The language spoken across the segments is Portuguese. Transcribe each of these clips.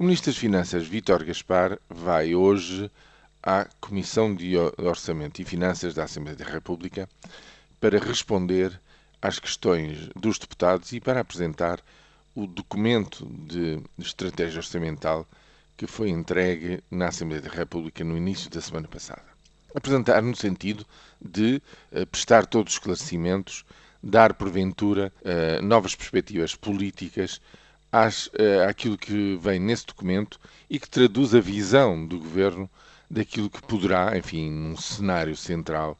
O Ministro das Finanças, Vítor Gaspar, vai hoje à Comissão de Orçamento e Finanças da Assembleia da República para responder às questões dos deputados e para apresentar o documento de estratégia orçamental que foi entregue na Assembleia da República no início da semana passada. Apresentar no sentido de uh, prestar todos os esclarecimentos, dar porventura uh, novas perspectivas políticas às, uh, àquilo que vem nesse documento e que traduz a visão do governo daquilo que poderá, enfim, num cenário central,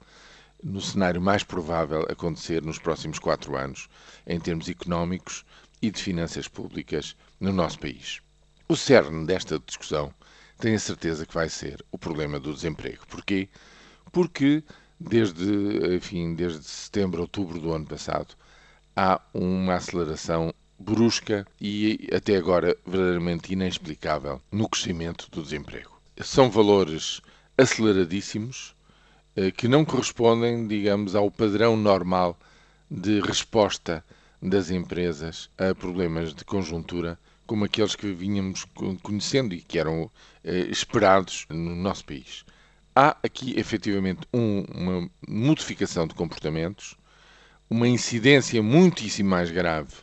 no cenário mais provável acontecer nos próximos quatro anos, em termos económicos e de finanças públicas no nosso país. O cerne desta discussão tenho a certeza que vai ser o problema do desemprego. Porquê? Porque desde, enfim, desde setembro, outubro do ano passado, há uma aceleração brusca e até agora verdadeiramente inexplicável no crescimento do desemprego são valores aceleradíssimos eh, que não correspondem, digamos, ao padrão normal de resposta das empresas a problemas de conjuntura como aqueles que vínhamos conhecendo e que eram eh, esperados no nosso país. Há aqui efetivamente um, uma modificação de comportamentos, uma incidência muitíssimo mais grave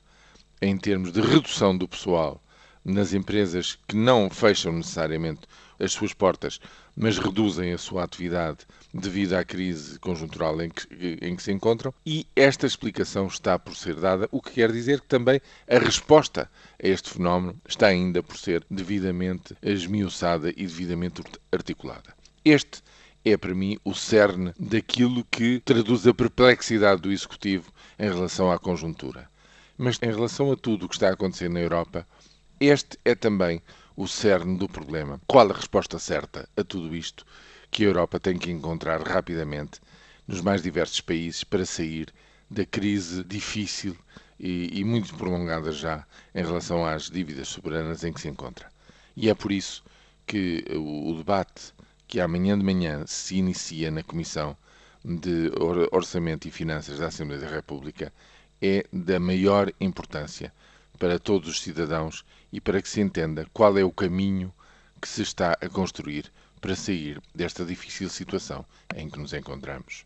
em termos de redução do pessoal nas empresas que não fecham necessariamente as suas portas, mas reduzem a sua atividade devido à crise conjuntural em que, em que se encontram, e esta explicação está por ser dada, o que quer dizer que também a resposta a este fenómeno está ainda por ser devidamente esmiuçada e devidamente articulada. Este é para mim o cerne daquilo que traduz a perplexidade do Executivo em relação à conjuntura. Mas em relação a tudo o que está a acontecer na Europa, este é também o cerne do problema. Qual a resposta certa a tudo isto que a Europa tem que encontrar rapidamente nos mais diversos países para sair da crise difícil e, e, muito prolongada já em relação às dívidas soberanas em que se encontra. E é por isso que o, o debate que amanhã de manhã se inicia na Comissão de Orçamento e Finanças da Assembleia da República é da maior importância para todos os cidadãos e para que se entenda qual é o caminho que se está a construir para sair desta difícil situação em que nos encontramos.